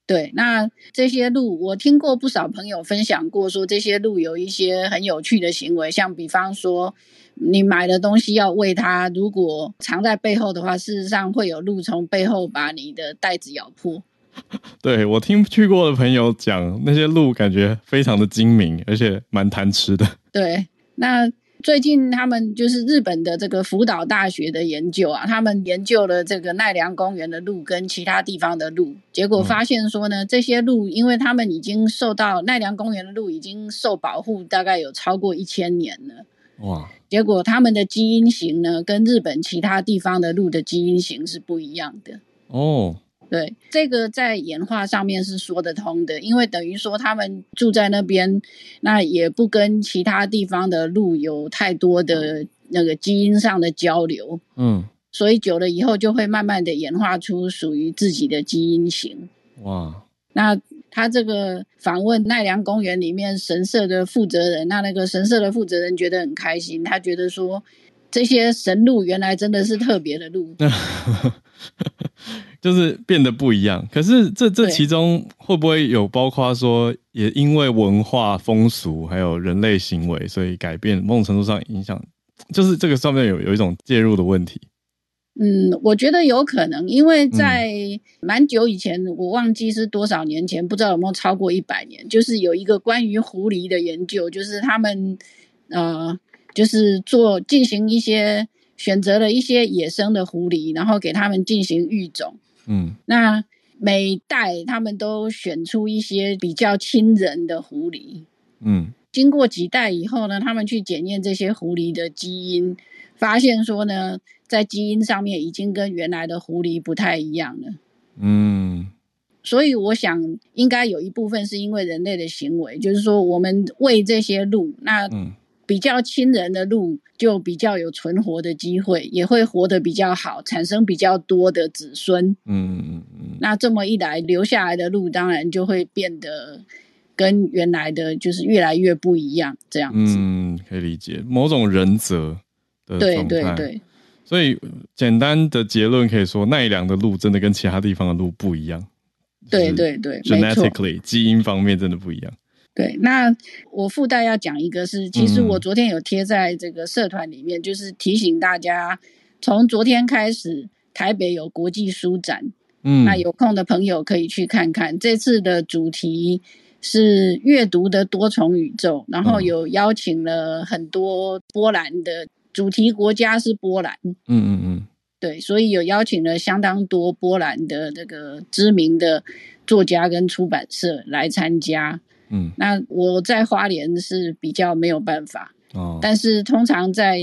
对，那这些鹿我听过不少朋友分享过，说这些鹿有一些很有趣的行为，像比方说你买的东西要喂它，如果藏在背后的话，事实上会有鹿从背后把你的袋子咬破。对，我听去过的朋友讲，那些鹿感觉非常的精明，而且蛮贪吃的。对，那最近他们就是日本的这个福岛大学的研究啊，他们研究了这个奈良公园的鹿跟其他地方的鹿，结果发现说呢，嗯、这些鹿因为他们已经受到奈良公园的鹿已经受保护，大概有超过一千年了。哇！结果他们的基因型呢，跟日本其他地方的鹿的基因型是不一样的。哦。对，这个在演化上面是说得通的，因为等于说他们住在那边，那也不跟其他地方的鹿有太多的那个基因上的交流，嗯，所以久了以后就会慢慢的演化出属于自己的基因型。哇，那他这个访问奈良公园里面神社的负责人，那那个神社的负责人觉得很开心，他觉得说这些神鹿原来真的是特别的鹿。就是变得不一样。可是这这其中会不会有包括说，也因为文化风俗还有人类行为，所以改变某种程度上影响，就是这个上面有有一种介入的问题。嗯，我觉得有可能，因为在蛮久以前，嗯、我忘记是多少年前，不知道有没有超过一百年，就是有一个关于狐狸的研究，就是他们呃，就是做进行一些选择了一些野生的狐狸，然后给他们进行育种。嗯，那每代他们都选出一些比较亲人的狐狸。嗯，经过几代以后呢，他们去检验这些狐狸的基因，发现说呢。在基因上面已经跟原来的狐狸不太一样了，嗯，所以我想应该有一部分是因为人类的行为，就是说我们喂这些鹿，那比较亲人的鹿就比较有存活的机会，也会活得比较好，产生比较多的子孙，嗯嗯嗯，那这么一来，留下来的路当然就会变得跟原来的就是越来越不一样，这样子，嗯，可以理解某种仁则的对对对。所以简单的结论可以说，奈良的鹿真的跟其他地方的鹿不一样。对对对，genetically 基因方面真的不一样。对，那我附带要讲一个是，其实我昨天有贴在这个社团里面，嗯、就是提醒大家，从昨天开始，台北有国际书展，嗯，那有空的朋友可以去看看。这次的主题是阅读的多重宇宙，然后有邀请了很多波兰的。主题国家是波兰，嗯嗯嗯，对，所以有邀请了相当多波兰的这个知名的作家跟出版社来参加，嗯，那我在花莲是比较没有办法，哦，但是通常在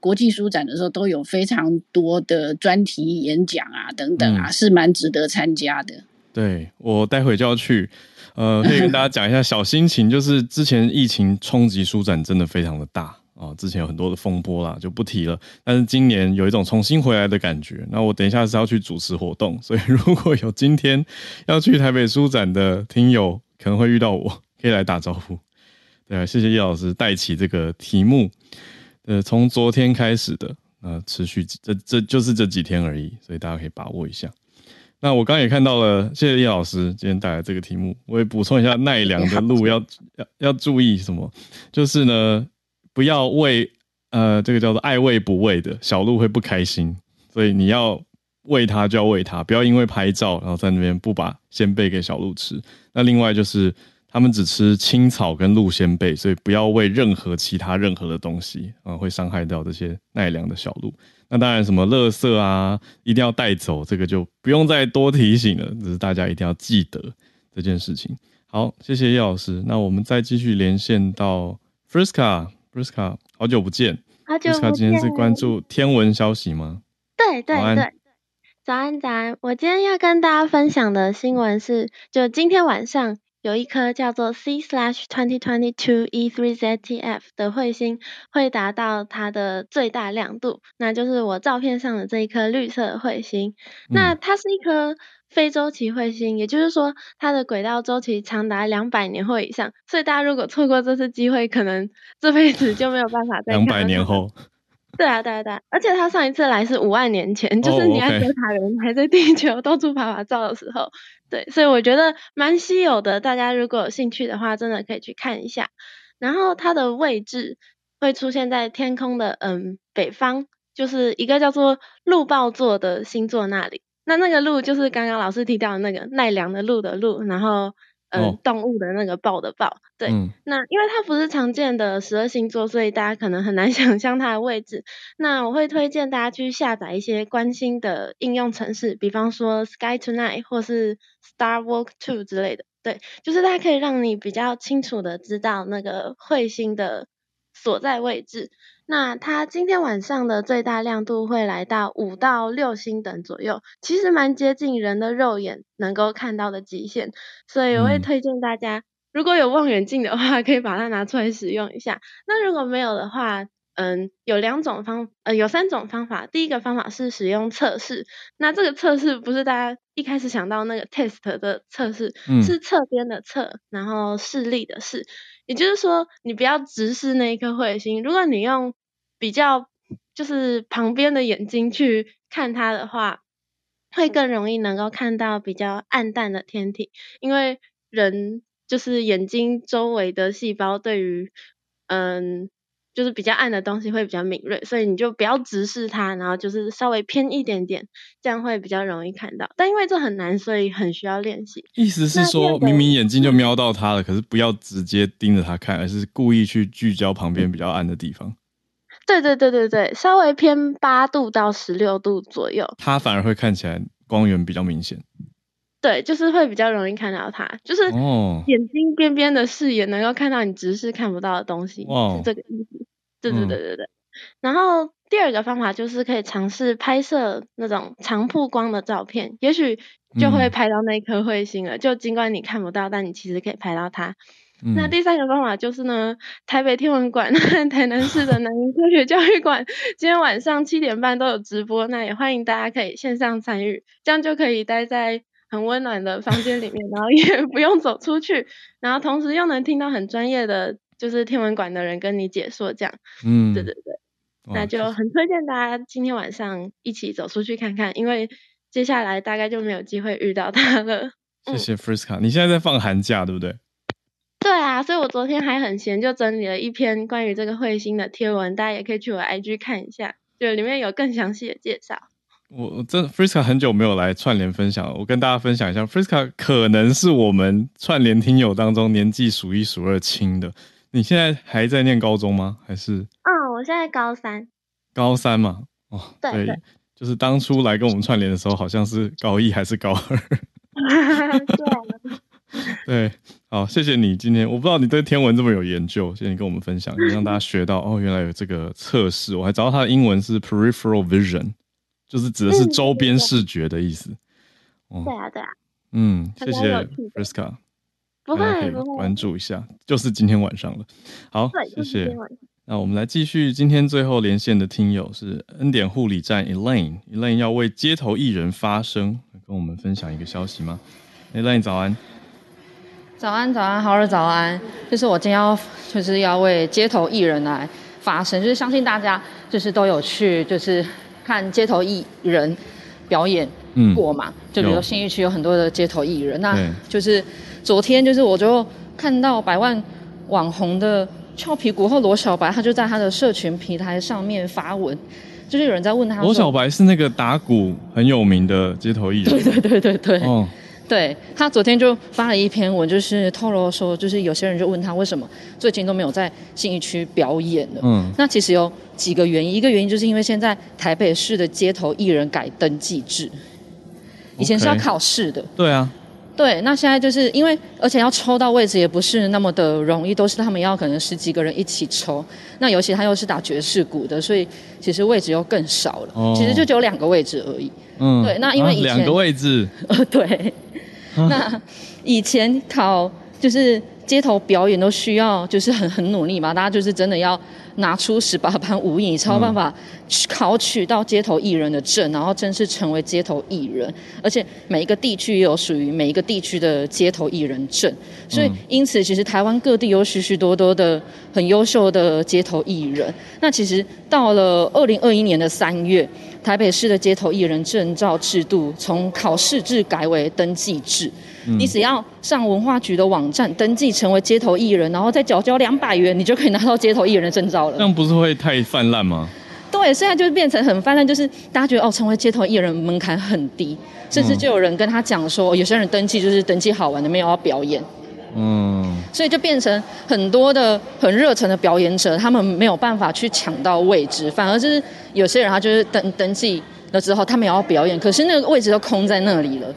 国际书展的时候都有非常多的专题演讲啊等等啊，嗯、是蛮值得参加的。对，我待会就要去，呃，可以跟大家讲一下小心情，就是之前疫情冲击书展真的非常的大。啊，之前有很多的风波啦，就不提了。但是今年有一种重新回来的感觉。那我等一下是要去主持活动，所以如果有今天要去台北书展的听友，可能会遇到我，可以来打招呼。对啊，谢谢叶老师带起这个题目。呃，从昨天开始的，呃，持续这这就是这几天而已，所以大家可以把握一下。那我刚刚也看到了，谢谢叶老师今天带来这个题目。我也补充一下，奈良的鹿要要要注意什么？就是呢。不要喂，呃，这个叫做爱喂不喂的小鹿会不开心，所以你要喂它就要喂它，不要因为拍照然后在那边不把仙贝给小鹿吃。那另外就是他们只吃青草跟鹿仙贝，所以不要喂任何其他任何的东西啊，会伤害到这些奈良的小鹿。那当然什么垃圾啊，一定要带走，这个就不用再多提醒了，只是大家一定要记得这件事情。好，谢谢叶老师。那我们再继续连线到 Friska。Friska，好久不见。好久不见。Friska 今天是关注天文消息吗？对对对。早安早安，我今天要跟大家分享的新闻是，就今天晚上有一颗叫做 C slash twenty twenty two E three ZTF 的彗星会达到它的最大亮度，那就是我照片上的这一颗绿色彗星。嗯、那它是一颗。非周期彗星，也就是说它的轨道周期长达两百年或以上，所以大家如果错过这次机会，可能这辈子就没有办法再看。两百年后，对啊，对啊，对啊，而且他上一次来是五万年前，就是尼安德塔人还在地球到处爬爬照的时候，对，所以我觉得蛮稀有的。大家如果有兴趣的话，真的可以去看一下。然后它的位置会出现在天空的嗯北方，就是一个叫做鹿豹座的星座那里。那那个鹿就是刚刚老师提到的那个奈良的鹿的鹿，然后嗯、动物的那个豹的豹，对。嗯、那因为它不是常见的十二星座，所以大家可能很难 想象它的位置。那我会推荐大家去下载一些关心的应用程式，比方说 Sky Tonight 或是 Star Walk Two 之类的，对，就是它可以让你比较清楚的知道那个彗星的所在位置。那它今天晚上的最大亮度会来到五到六星等左右，其实蛮接近人的肉眼能够看到的极限，所以我会推荐大家，如果有望远镜的话，可以把它拿出来使用一下。那如果没有的话，嗯，有两种方，呃，有三种方法。第一个方法是使用测试，那这个测试不是大家一开始想到那个 test 的测试，嗯、是侧边的侧，然后视力的视。也就是说，你不要直视那一颗彗星。如果你用比较就是旁边的眼睛去看它的话，会更容易能够看到比较暗淡的天体，因为人就是眼睛周围的细胞对于嗯。就是比较暗的东西会比较敏锐，所以你就不要直视它，然后就是稍微偏一点点，这样会比较容易看到。但因为这很难，所以很需要练习。意思是说，明明眼睛就瞄到它了，可是不要直接盯着它看，而是故意去聚焦旁边比较暗的地方。对对对对对，稍微偏八度到十六度左右，它反而会看起来光源比较明显。对，就是会比较容易看到它，就是眼睛边边的视野能够看到你直视看不到的东西，哦、是这个意思。对对对对对。嗯、然后第二个方法就是可以尝试拍摄那种长曝光的照片，也许就会拍到那颗彗星了。嗯、就尽管你看不到，但你其实可以拍到它。嗯、那第三个方法就是呢，台北天文馆和 台南市的南宁科学教育馆今天晚上七点半都有直播，那也欢迎大家可以线上参与，这样就可以待在。很温暖的房间里面，然后也 不用走出去，然后同时又能听到很专业的，就是天文馆的人跟你解说，这样，嗯，对对对，那就很推荐大家今天晚上一起走出去看看，因为接下来大概就没有机会遇到他了。谢谢 Friska，你现在在放寒假对不对？对啊，所以我昨天还很闲，就整理了一篇关于这个彗星的贴文，大家也可以去我 IG 看一下，就里面有更详细的介绍。我我真 Friska 很久没有来串联分享了，我跟大家分享一下，Friska 可能是我们串联听友当中年纪数一数二轻的。你现在还在念高中吗？还是？嗯，我现在高三。高三嘛，哦，对，对，对，就是当初来跟我们串联的时候，好像是高一还是高二？对，好，谢谢你今天，我不知道你对天文这么有研究，谢谢你跟我们分享，也让大家学到哦，原来有这个测试，我还找到它的英文是 peripheral vision。就是指的是周边视觉的意思。对啊，对啊。嗯，谢谢 Friska。不会，可以关注一下，就是今天晚上了。好，谢谢。那我们来继续，今天最后连线的听友是恩典护理站 Elaine。Elaine 要为街头艺人发声，跟我们分享一个消息吗？Elaine 早安。早安，早安，好了早安。就是我今天要，就是要为街头艺人来发声，就是相信大家就是都有去，就是。看街头艺人表演过嘛？嗯、就比如说信义区有很多的街头艺人，那就是昨天就是我就看到百万网红的俏皮国后罗小白，他就在他的社群平台上面发文，就是有人在问他，罗小白是那个打鼓很有名的街头艺人，对对对对对，哦。对，他昨天就发了一篇文，就是透露说，就是有些人就问他为什么最近都没有在信义区表演了。嗯，那其实有几个原因，一个原因就是因为现在台北市的街头艺人改登记制，以前是要考试的。对啊。对，那现在就是因为，而且要抽到位置也不是那么的容易，都是他们要可能十几个人一起抽。那尤其他又是打爵士鼓的，所以其实位置又更少了。哦。其实就只有两个位置而已。嗯。对，那因为以前。两个位置。呃，对。那以前考就是街头表演都需要就是很很努力嘛，大家就是真的要拿出十八般武艺，才有办法考取到街头艺人的证，然后正式成为街头艺人。而且每一个地区也有属于每一个地区的街头艺人证，所以因此其实台湾各地有许许多多的很优秀的街头艺人。那其实到了二零二一年的三月。台北市的街头艺人证照制度从考试制改为登记制，嗯、你只要上文化局的网站登记成为街头艺人，然后再缴交两百元，你就可以拿到街头艺人的证照了。这样不是会太泛滥吗？对，现在就变成很泛滥，就是大家觉得哦，成为街头艺人门槛很低，甚至就有人跟他讲说，有些人登记就是登记好玩的，没有要表演。嗯，所以就变成很多的很热忱的表演者，他们没有办法去抢到位置，反而就是有些人他就是登登记了之后，他们也要表演，可是那个位置都空在那里了。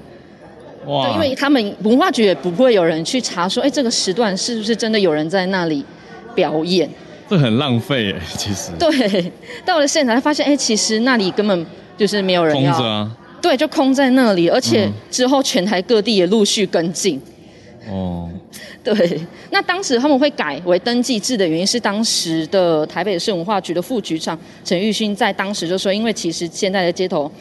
哇！对，因为他们文化局也不会有人去查说，哎，这个时段是不是真的有人在那里表演？这很浪费哎，其实。对，到了现场才发现，哎，其实那里根本就是没有人要。空着啊。对，就空在那里，而且之后全台各地也陆续跟进。哦，对，那当时他们会改为登记制的原因是，当时的台北市文化局的副局长陈玉勋在当时就说，因为其实现在的街头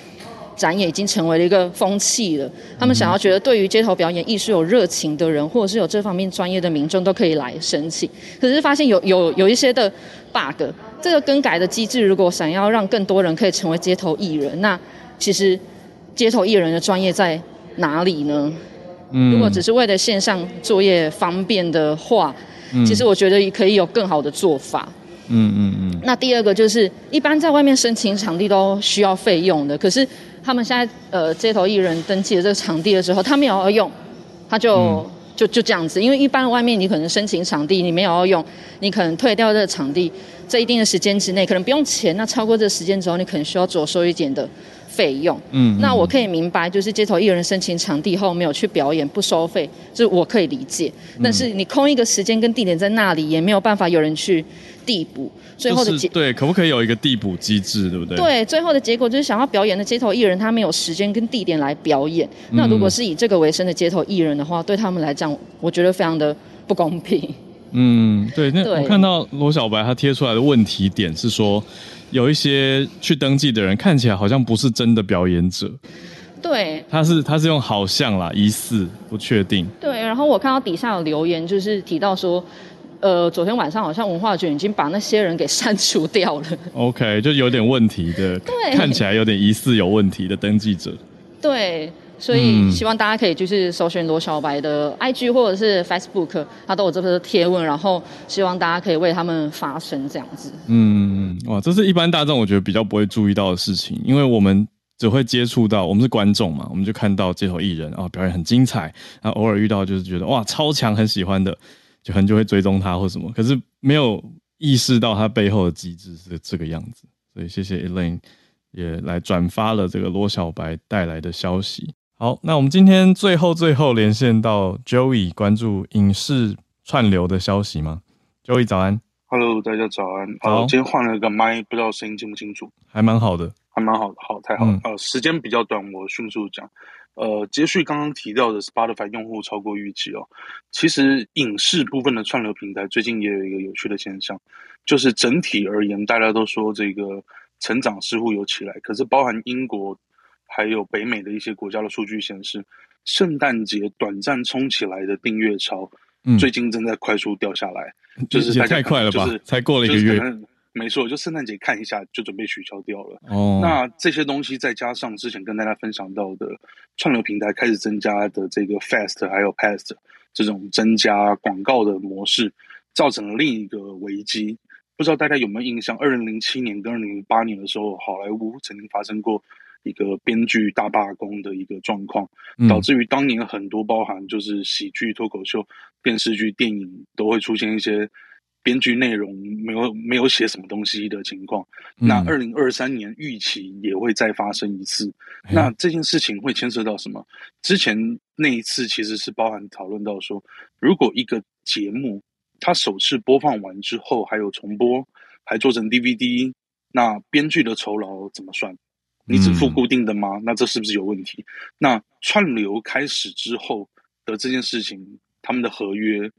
展演已经成为了一个风气了，他们想要觉得对于街头表演艺术有热情的人，或者是有这方面专业的民众都可以来申请，可是发现有有有一些的 bug，这个更改的机制如果想要让更多人可以成为街头艺人，那其实。街头艺人的专业在哪里呢？嗯，如果只是为了线上作业方便的话，嗯，其实我觉得可以有更好的做法。嗯嗯嗯。那第二个就是，一般在外面申请场地都需要费用的，可是他们现在呃街头艺人登记的这个场地的时候，他们也要用，他就。嗯就就这样子，因为一般外面你可能申请场地，你没有要用，你可能退掉这个场地，在一定的时间之内可能不用钱，那超过这个时间之后，你可能需要着收一点的费用。嗯，那我可以明白，就是街头艺人申请场地后没有去表演不收费，就是我可以理解。但是你空一个时间跟地点在那里，也没有办法有人去递补。最后的结、就是、对，可不可以有一个递补机制，对不对？对，最后的结果就是想要表演的街头艺人，他没有时间跟地点来表演。嗯、那如果是以这个为生的街头艺人的话，对他们来讲，我觉得非常的不公平。嗯，对。那我看到罗小白他贴出来的问题点是说，有一些去登记的人看起来好像不是真的表演者。对，他是他是用好像啦，疑似不确定。对，然后我看到底下有留言，就是提到说。呃，昨天晚上好像文化局已经把那些人给删除掉了。OK，就有点问题的，对，看起来有点疑似有问题的登记者。对，所以希望大家可以就是搜寻罗小白的 IG 或者是 Facebook，他都有这个贴文，然后希望大家可以为他们发声这样子。嗯，哇，这是一般大众我觉得比较不会注意到的事情，因为我们只会接触到，我们是观众嘛，我们就看到街头艺人啊表演很精彩，然后偶尔遇到就是觉得哇超强很喜欢的。就很就会追踪他或什么，可是没有意识到他背后的机制是这个样子，所以谢谢 Elaine 也来转发了这个罗小白带来的消息。好，那我们今天最后最后连线到 Joey 关注影视串流的消息吗？Joey 早安，Hello，大家早安。好，今天换了个麦，不知道声音清不清楚？还蛮好的，还蛮好的，好，太好了。嗯、呃，时间比较短，我迅速讲。呃，接续刚刚提到的 Spotify 用户超过预期哦，其实影视部分的串流平台最近也有一个有趣的现象，就是整体而言，大家都说这个成长似乎有起来，可是包含英国还有北美的一些国家的数据显示，圣诞节短暂冲起来的订阅潮，最近正在快速掉下来，嗯、就是大家太快了吧？才过了一个月。没错，就圣诞节看一下就准备取消掉了。哦，那这些东西再加上之前跟大家分享到的串流平台开始增加的这个 fast 还有 past 这种增加广告的模式，造成了另一个危机。不知道大家有没有印象？二零零七年跟二零零八年的时候，好莱坞曾经发生过一个编剧大罢工的一个状况，导致于当年很多包含就是喜剧、脱口秀、电视剧、电影都会出现一些。编剧内容没有没有写什么东西的情况，嗯、那二零二三年预期也会再发生一次。嗯、那这件事情会牵涉到什么？之前那一次其实是包含讨论到说，如果一个节目它首次播放完之后还有重播，还做成 DVD，那编剧的酬劳怎么算？你只付固定的吗？嗯、那这是不是有问题？那串流开始之后的这件事情，他们的合约。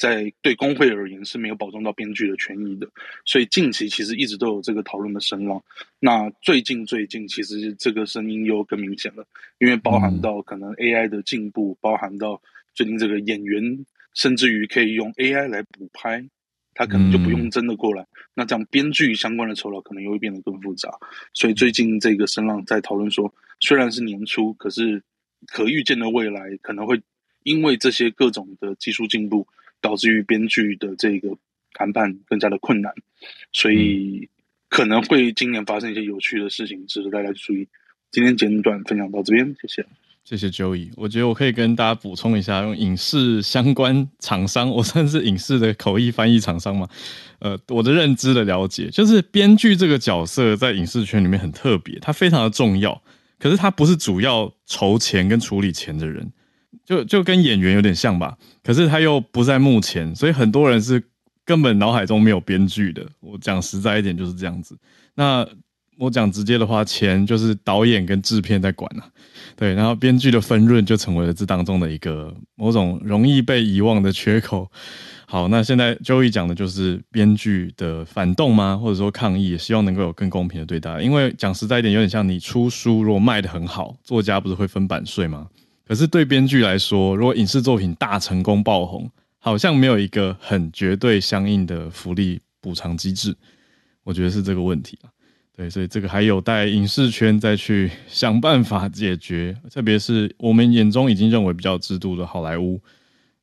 在对工会而言是没有保障到编剧的权益的，所以近期其实一直都有这个讨论的声浪。那最近最近其实这个声音又更明显了，因为包含到可能 AI 的进步，包含到最近这个演员甚至于可以用 AI 来补拍，他可能就不用真的过来。那这样编剧相关的酬劳可能又会变得更复杂。所以最近这个声浪在讨论说，虽然是年初，可是可预见的未来可能会因为这些各种的技术进步。导致于编剧的这个谈判更加的困难，所以可能会今年发生一些有趣的事情，值得大家注意。今天简短分享到这边，谢谢，谢谢 Joey。我觉得我可以跟大家补充一下，用影视相关厂商，我算是影视的口译翻译厂商嘛。呃，我的认知的了解，就是编剧这个角色在影视圈里面很特别，他非常的重要，可是他不是主要筹钱跟处理钱的人。就就跟演员有点像吧，可是他又不在幕前，所以很多人是根本脑海中没有编剧的。我讲实在一点就是这样子。那我讲直接的话，钱就是导演跟制片在管了，对，然后编剧的分润就成为了这当中的一个某种容易被遗忘的缺口。好，那现在 Joey 讲的就是编剧的反动吗？或者说抗议，也希望能够有更公平的对待。因为讲实在一点，有点像你出书如果卖得很好，作家不是会分版税吗？可是对编剧来说，如果影视作品大成功爆红，好像没有一个很绝对相应的福利补偿机制，我觉得是这个问题。对，所以这个还有待影视圈再去想办法解决。特别是我们眼中已经认为比较制度的好莱坞，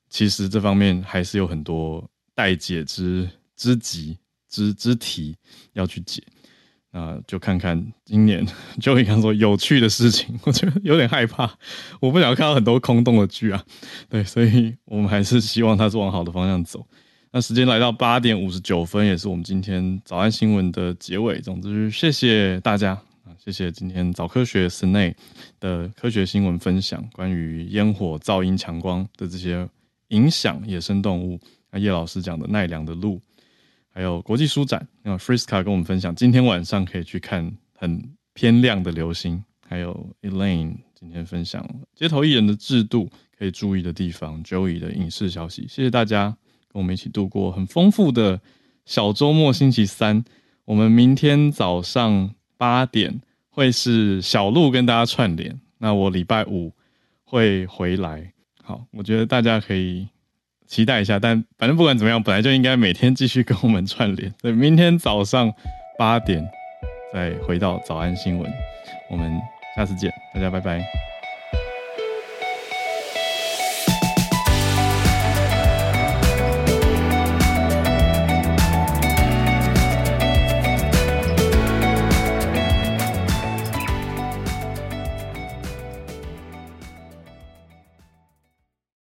其实这方面还是有很多待解之之急之之题要去解。那就看看今年，就会看说有趣的事情，我觉得有点害怕，我不想看到很多空洞的剧啊。对，所以我们还是希望它是往好的方向走。那时间来到八点五十九分，也是我们今天早安新闻的结尾。总之，谢谢大家啊，谢谢今天早科学室内的科学新闻分享，关于烟火、噪音、强光的这些影响野生动物。那叶老师讲的奈良的鹿，还有国际书展，那 Friska 跟我们分享今天晚上可以去看很偏亮的流星，还有 Elaine 今天分享街头艺人的制度可以注意的地方，Joey 的影视消息，谢谢大家。我们一起度过很丰富的小周末，星期三，我们明天早上八点会是小鹿跟大家串联。那我礼拜五会回来。好，我觉得大家可以期待一下。但反正不管怎么样，本来就应该每天继续跟我们串联。所以明天早上八点再回到早安新闻。我们下次见，大家拜拜。